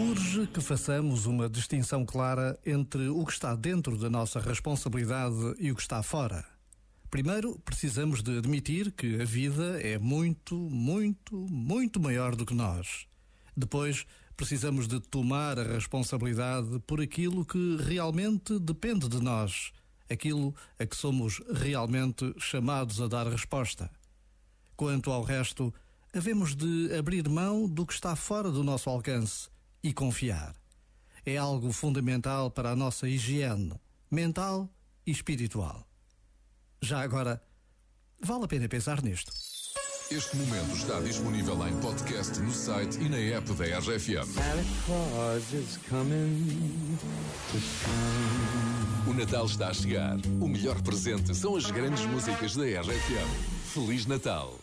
Urge que façamos uma distinção clara entre o que está dentro da nossa responsabilidade e o que está fora. Primeiro, precisamos de admitir que a vida é muito, muito, muito maior do que nós. Depois, precisamos de tomar a responsabilidade por aquilo que realmente depende de nós, aquilo a que somos realmente chamados a dar resposta. Quanto ao resto, havemos de abrir mão do que está fora do nosso alcance e confiar. É algo fundamental para a nossa higiene mental e espiritual. Já agora, vale a pena pensar nisto. Este momento está disponível em podcast no site e na app da RFM. O Natal está a chegar. O melhor presente são as grandes músicas da RFM. Feliz Natal!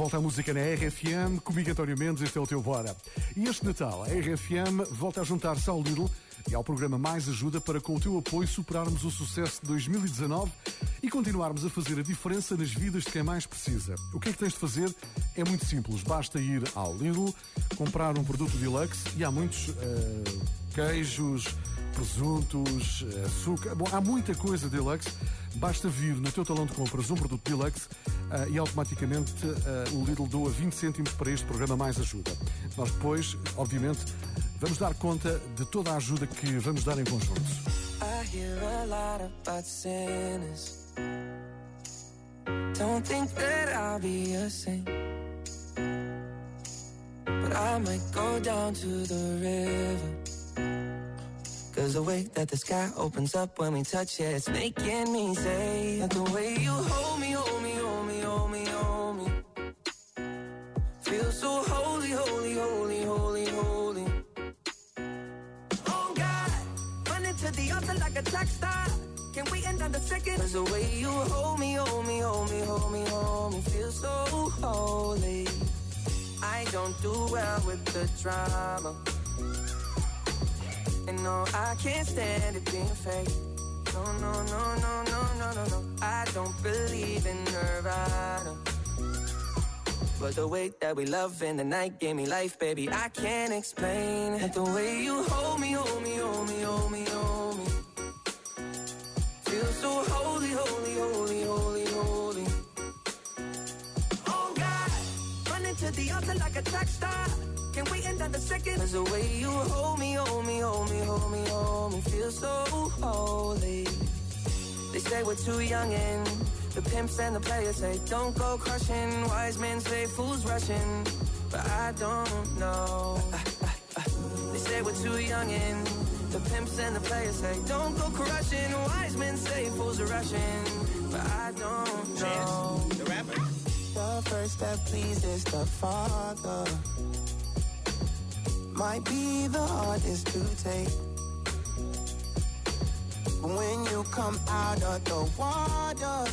Volta a música na RFM, comigo António Mendes, este é o teu Bora. E este Natal, a RFM volta a juntar-se ao Lidl e ao programa Mais Ajuda para, com o teu apoio, superarmos o sucesso de 2019 e continuarmos a fazer a diferença nas vidas de quem mais precisa. O que é que tens de fazer? É muito simples, basta ir ao Lidl, comprar um produto deluxe e há muitos uh, queijos, presuntos, açúcar. Bom, há muita coisa deluxe. Basta vir no teu talão de compras um produto deluxe uh, e automaticamente uh, o Lidl doa 20 cêntimos para este programa Mais Ajuda. Nós depois, obviamente, vamos dar conta de toda a ajuda que vamos dar em conjunto. Don't think that I'll be a saint. But I might go down to the river. Cause the way that the sky opens up when we touch it, it's making me say that the way you hold me, hold me, hold me, hold me, hold me. Feel so holy, holy, holy, holy, holy. Oh God, running to the altar like a track star. Can't wait another second. Cause the way you hold me, hold me, hold me, hold me, hold me. Feel so holy. I don't do well with the drama. No, I can't stand it being fake. No, no, no, no, no, no, no, no. I don't believe in Nirvana. But the way that we love in the night gave me life, baby. I can't explain it. The way you hold me, hold me, hold me, hold me, hold me. Feel so holy, holy, holy, holy, holy. Oh God, running to the altar like a track star. Wait another second. Cause the way you hold me, hold me, hold me, hold me, hold me, feel so holy. They say we're too young and the pimps and the players say don't go crushing. Wise men say fools rushing, but I don't know. They say we're too young and the pimps and the players say don't go crushing. Wise men say fools are rushing, but I don't know. Chance, the rapper. The first step pleases the Father might be the hardest to take. When you come out of the water,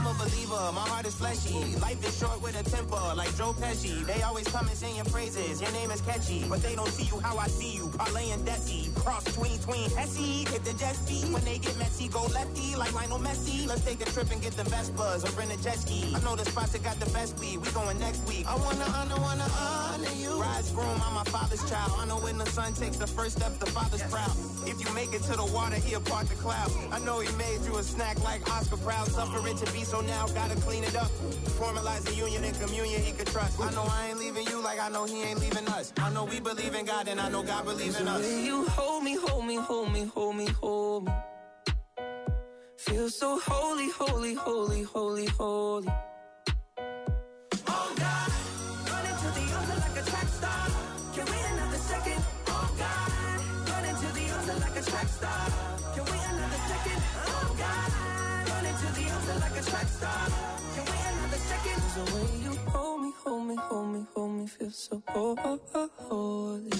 I'm a believer, my heart is fleshy. Life is short with a temper, like Joe Pesci. They always come and sing your praises, your name is catchy. But they don't see you how I see you, Parlay and Desi. Cross between, tween, Hesse, hit the jet ski. When they get messy, go lefty, like Lionel Messi. Let's take a trip and get the Vespas or rent a jet ski. I know the spots that got the best weed, we going next week. I wanna honor, wanna honor you. Rise groom, I'm my father's child. I know when the son takes the first step, the father's proud. If you make it to the water, he'll part the cloud. I know he made you a snack like Oscar Proud. Suffer it to be so now, gotta clean it up. Formalize the union and communion he could trust. I know I ain't leaving you like I know he ain't leaving us. I know we believe in God and I know God believes in us. The way you hold me, hold me, hold me, hold me, hold me. Feel so holy, holy, holy, holy, holy. Oh God, Running to the altar like a track star. A track star. Can't wait another second. Oh God, running to the altar like a track star. Can't wait another second. The way you hold me, hold me, hold me, hold me, feel so holy.